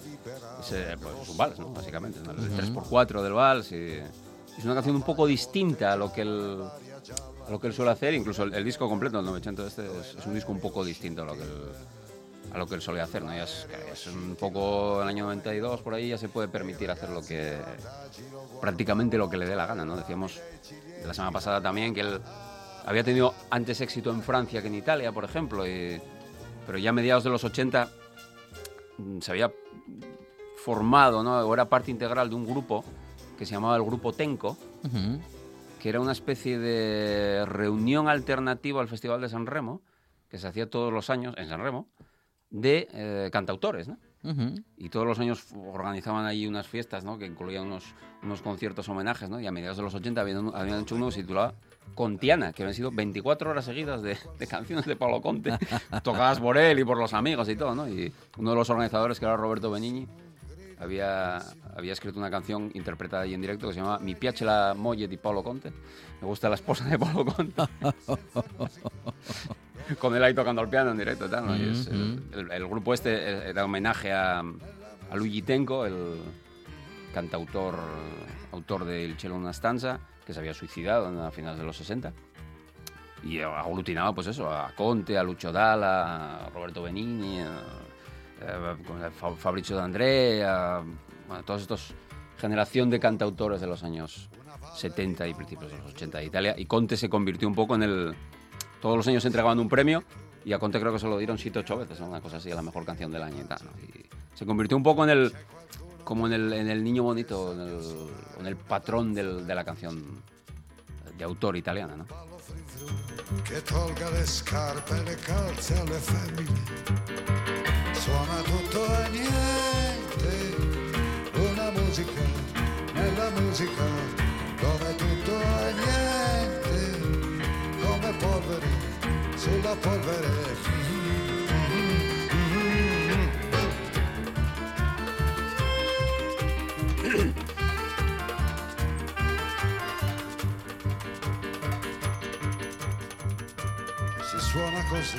ese, pues, es un vals, ¿no? Básicamente, ¿no? el 3x4 del vals. Y es una canción un poco distinta a lo que él, a lo que él suele hacer. Incluso el, el disco completo, el 900 este, es, es un disco un poco distinto a lo que él, a lo que él suele hacer, ¿no? Ya es, es un poco el año 92, por ahí ya se puede permitir hacer lo que prácticamente lo que le dé la gana, ¿no? Decíamos la semana pasada también que él había tenido antes éxito en Francia que en Italia, por ejemplo, pero ya a mediados de los 80 mm, se había formado, ¿no? O era parte integral de un grupo que se llamaba el Grupo Tenco, Ujú. que era una especie de reunión alternativa al Festival de San Remo, que se hacía todos los años en San Remo, de eh, cantautores, ¿no? Y todos los años organizaban ahí unas fiestas, ¿no? Que incluían unos, unos conciertos homenajes, ¿no? Y a mediados de los 80 habían, habían hecho uno que se titulaba Contiana, que habían sido 24 horas seguidas de, de canciones de Pablo Conte, (laughs) tocadas por él y por los amigos y todo, ¿no? Y uno de los organizadores, que era Roberto Benigni, había, había escrito una canción interpretada ahí en directo que se llamaba Mi piace la moglie di Paolo Conte. Me gusta la esposa de Paolo Conte. (laughs) Con él ahí tocando el piano en directo tal, ¿no? Es, el, el- el grupo este era homenaje a, a Luigi Tenco, el cantautor, autor del Cielo una stanza, se había suicidado a finales de los 60. Y aglutinaba, pues eso, a Conte, a Lucio Dalla, a Roberto Benigni, a, a- a Fa- Fabrizio D'André, a, todos estos generación de cantautores de los años 70 y principios de los 80 de Italia. Y Conte se convirtió un poco en el, todos los años entregaban un premio y a Conte creo que se lo dieron siete ocho veces, una cosa así, la mejor canción del año y tal. se convirtió un poco en el, como en el, en el niño bonito, en el, en el patrón del- de la canción de autor italiana. ¿no? che tolga le scarpe e le calze alle femmine. Suona tutto e niente, una musica nella musica, come tutto e niente, come polvere sulla polvere. Si suona così,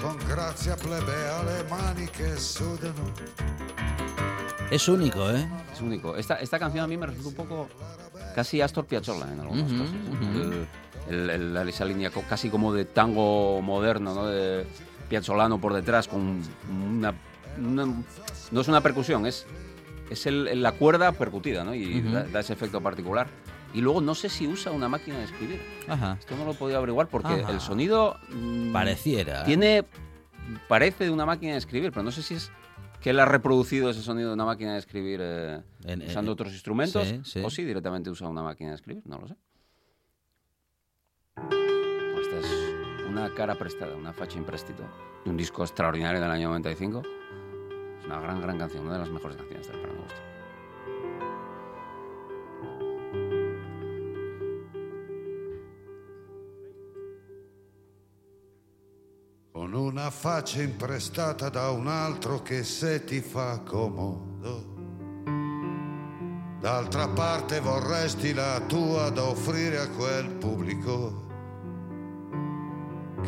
con grazia plebea, le mani che sudano. Es único, ¿eh? Es único. Esta, esta canción a mí me resulta un poco casi Astor Piazzolla en algunas cosas. ¿no? ujú. El- el- el- esa línea casi como de tango moderno, ¿no? De Piazzolano por detrás con una, una- no es una percusión, es, es el- la cuerda percutida, ¿no? Y Ujú. da, da ese efecto particular. Y luego no sé si usa una máquina de escribir. Ajá. Esto no lo he podido averiguar porque Ajá. el sonido mm, Pareciera. tiene parece de una máquina de escribir, pero no sé si es que él ha reproducido ese sonido de una máquina de escribir eh, En- en- usando otros instrumentos sí, sí. o si directamente usa una máquina de escribir, no lo sé. Esta es una cara prestada, una facha imprestito, de un disco extraordinario del año 95. Es una gran, gran canción, una de las mejores canciones del para una faccia imprestata da un altro che se ti fa comodo. D'altra parte vorresti la tua da offrire a quel pubblico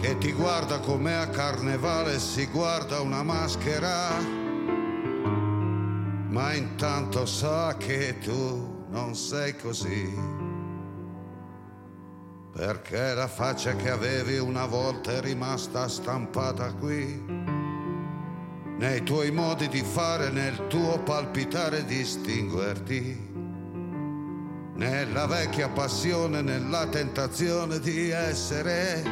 che ti guarda come a carnevale si guarda una maschera, ma intanto sa che tu non sei così. Perché la faccia che avevi una volta è rimasta stampata qui. Nei tuoi modi di fare, nel tuo palpitare distinguerti. Nella vecchia passione, nella tentazione di essere.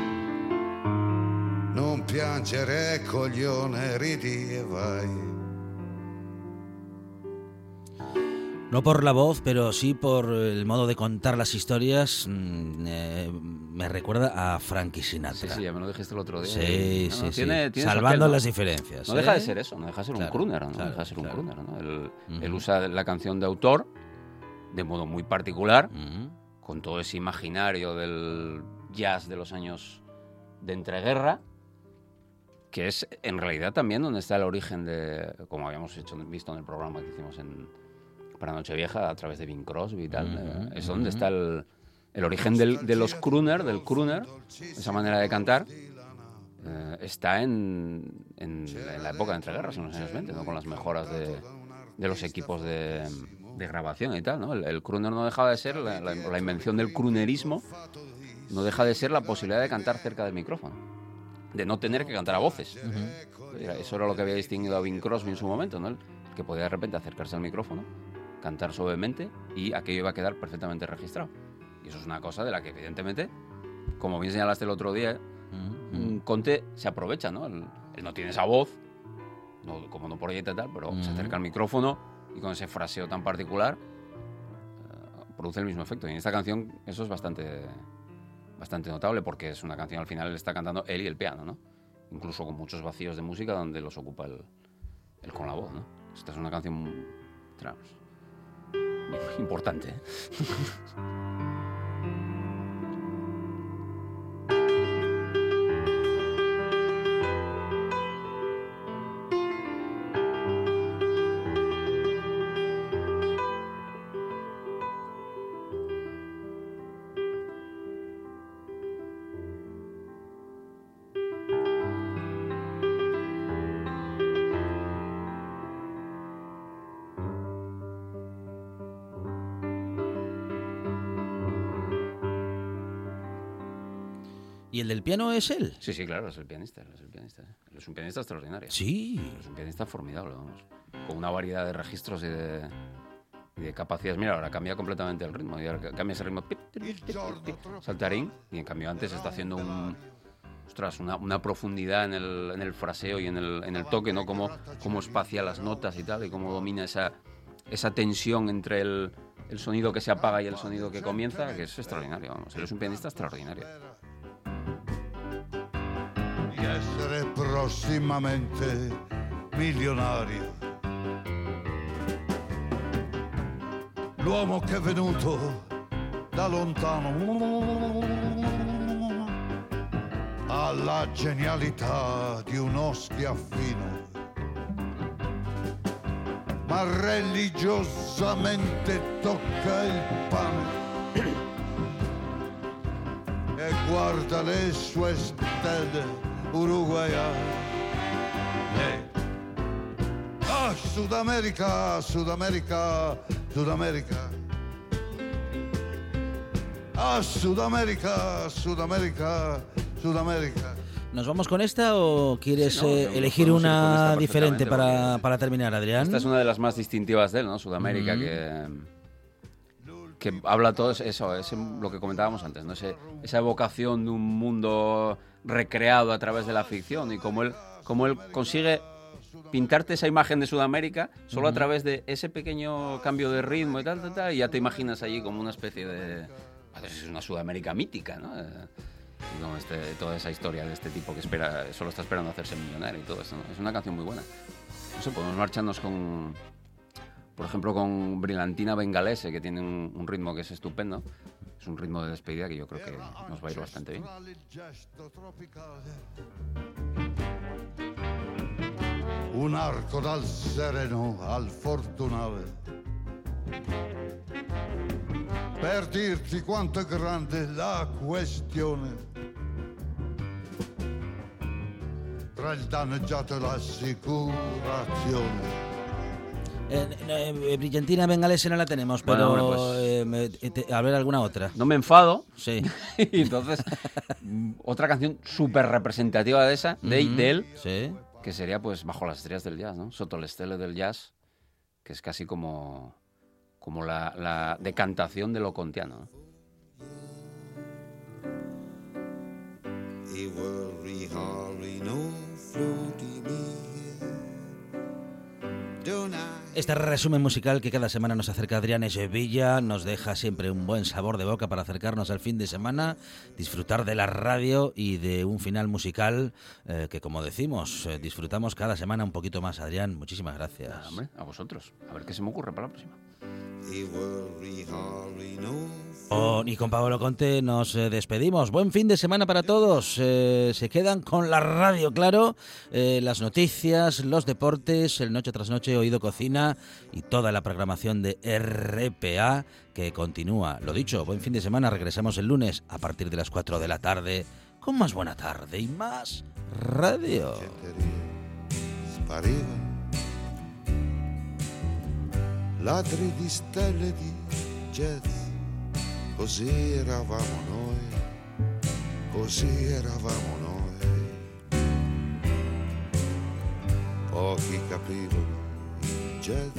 Non piangere, coglione, ridi e vai. No por la voz, pero sí por el modo de contar las historias. mm, eh, me recuerda a Frankie Sí, Sinatra. sí, ya me lo dijiste el otro día. Sí, No, sí, no, sí. tiene- Salvando las diferencias. No deja de ¿eh? ser eso, no deja de ser Claro, un crooner, ¿no? claro, deja de ser un crooner, ¿no? Él, él usa la canción de autor de modo muy particular, con todo ese imaginario del jazz de los años de entreguerra, que es en realidad también donde está el origen de, como habíamos hecho, visto en el programa que hicimos en, para Nochevieja a través de Bing Crosby y tal, eh, es donde está el, el origen del- de los crooner, del crooner, esa manera de cantar, eh, está en, en- en la época de entreguerras, en los años 20, ¿no? con las mejoras de, de los equipos de, de grabación y tal. ¿no? El, el crooner no dejaba de ser, la, la- la invención del croonerismo, no deja de ser la posibilidad de cantar cerca del micrófono, de no tener que cantar a voces. Era- Eso era lo que había distinguido a Bing Crosby en su momento, ¿no? El que podía de repente acercarse al micrófono, cantar suavemente y aquello iba a quedar perfectamente registrado. Y eso es una cosa de la que evidentemente, como bien señalaste el otro día, Conte se aprovecha, ¿no? Él, él no tiene esa voz, no- como no proyecta y tal, pero se acerca al micrófono y con ese fraseo tan particular eh, produce el mismo efecto. Y en esta canción eso es bastante, bastante notable porque es una canción al final le está cantando él y el piano, ¿no? Incluso con muchos vacíos de música donde los ocupa él, él con la voz, ¿no? Esta es una canción tra- importante. (laughs) ¿Y el del piano es él? Sí, sí, claro, es el pianista, es el pianista. ¿eh? Es un pianista extraordinario. Sí. Es un pianista formidable, vamos. Con una variedad de registros y de, y de capacidades. Mira, ahora cambia completamente el ritmo. Y ahora cambia ese ritmo. pip, pip, pip, saltarín. Y en cambio antes está haciendo un, ostras, una, una profundidad en el, en el fraseo y en el, en el toque, ¿no? Cómo, cómo espacia las notas y tal, y cómo domina esa, esa tensión entre el, el sonido que se apaga y el sonido que comienza, que es extraordinario, vamos. Él es un pianista extraordinario. Prossimamente milionario. L'uomo che è venuto da lontano ha la genialità di uno schiaffino, ma religiosamente tocca il pane e guarda le sue stelle uruguayane. Ah, Sud America, Sud America, Sud America. Ah, Sud America, Sud America, Sud America. ¿Nos vamos con esta o quieres Sí, no, eh, elegir una diferente para, para terminar, Adrián? Esta es una de las más distintivas de él, ¿no? Sudamérica, que, que habla todo eso, es lo que comentábamos antes, ¿no? Ese- esa evocación de un mundo recreado a través de la ficción y cómo él, cómo él consigue pintarte esa imagen de Sudamérica solo a través de ese pequeño cambio de ritmo y tal, tal, tal, y ya te imaginas allí como una especie de... Es una Sudamérica mítica, ¿no? Eh, este, toda esa historia de este tipo que espera, solo está esperando hacerse millonario y todo eso. ¿no? Es una canción muy buena. No sé, podemos marcharnos con, por ejemplo, con Brillantina Bengalese, que tiene un, un ritmo que es estupendo. Es un ritmo de despedida que yo creo que nos va a ir bastante bien. Un arco dal sereno al fortunale. Per dirti quanto è grande la questione. Tra il danneggiato e l'assicurazione. Eh, eh, Brillantina Bengalese no la tenemos, Bueno, pero hombre, pues- eh, te- a ver alguna otra. No me enfado. Sí. (laughs) y entonces, mm, otra canción súper representativa de esa, de, él, Sí. que sería pues Bajo las estrellas del jazz, ¿no? Sotto le stelle del jazz, que es casi como, como la, la decantación de lo contiano. ¿no? I Este resumen musical que cada semana nos acerca Adrián Villa nos deja siempre un buen sabor de boca para acercarnos al fin de semana, disfrutar de la radio y de un final musical eh, que, como decimos, eh, disfrutamos cada semana un poquito más. Adrián, muchísimas gracias. Nada, hombre, a vosotros. A ver qué se me ocurre para la próxima. Oh, y con Pablo Conte nos eh, despedimos. Buen fin de semana para todos. Eh, se quedan con la radio, claro, eh, las noticias, los deportes, el noche tras noche, oído cocina y toda la programación de RPA que continúa. Lo dicho, buen fin de semana. Regresamos el lunes a partir de las 4 de la tarde con más buena tarde y más radio. Così eravamo noi. Così eravamo noi. Pochi capivano il jazz.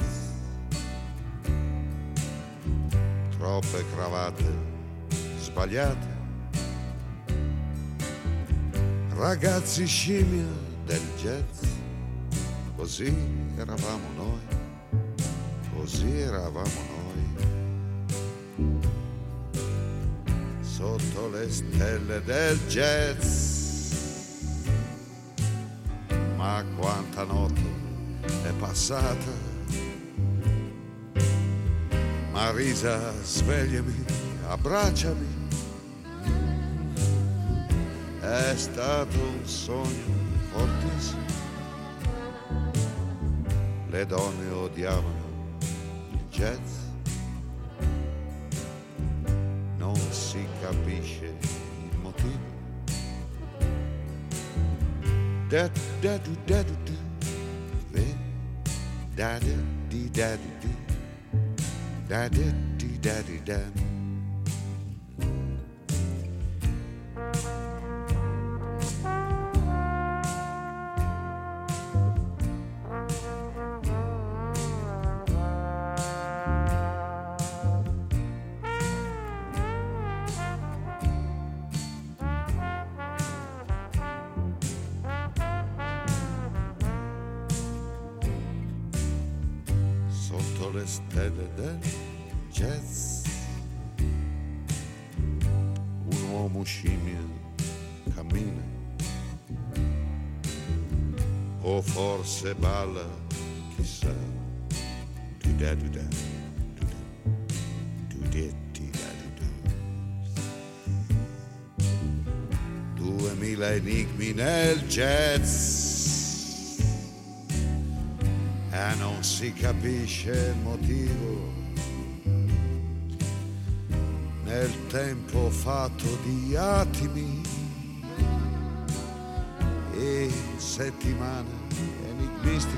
Troppe cravatte sbagliate. Ragazzi scimmia del jazz. Così eravamo noi. Così eravamo noi. Sotto le stelle del jazz. Ma quanta notte è passata. Marisa, svegliami, abbracciami. È stato un sogno fortissimo. Le donne odiavano il jazz. Non si capisce il motivo. Da da du da du du. Ve. Da da di da di di. Da da di da di da. se balla, chissà, tu da tu da, tu da, tu da ti da tu da. Duemila enigmi nel jazz e non si capisce il motivo. Nel tempo fatto di attimi e settimane beast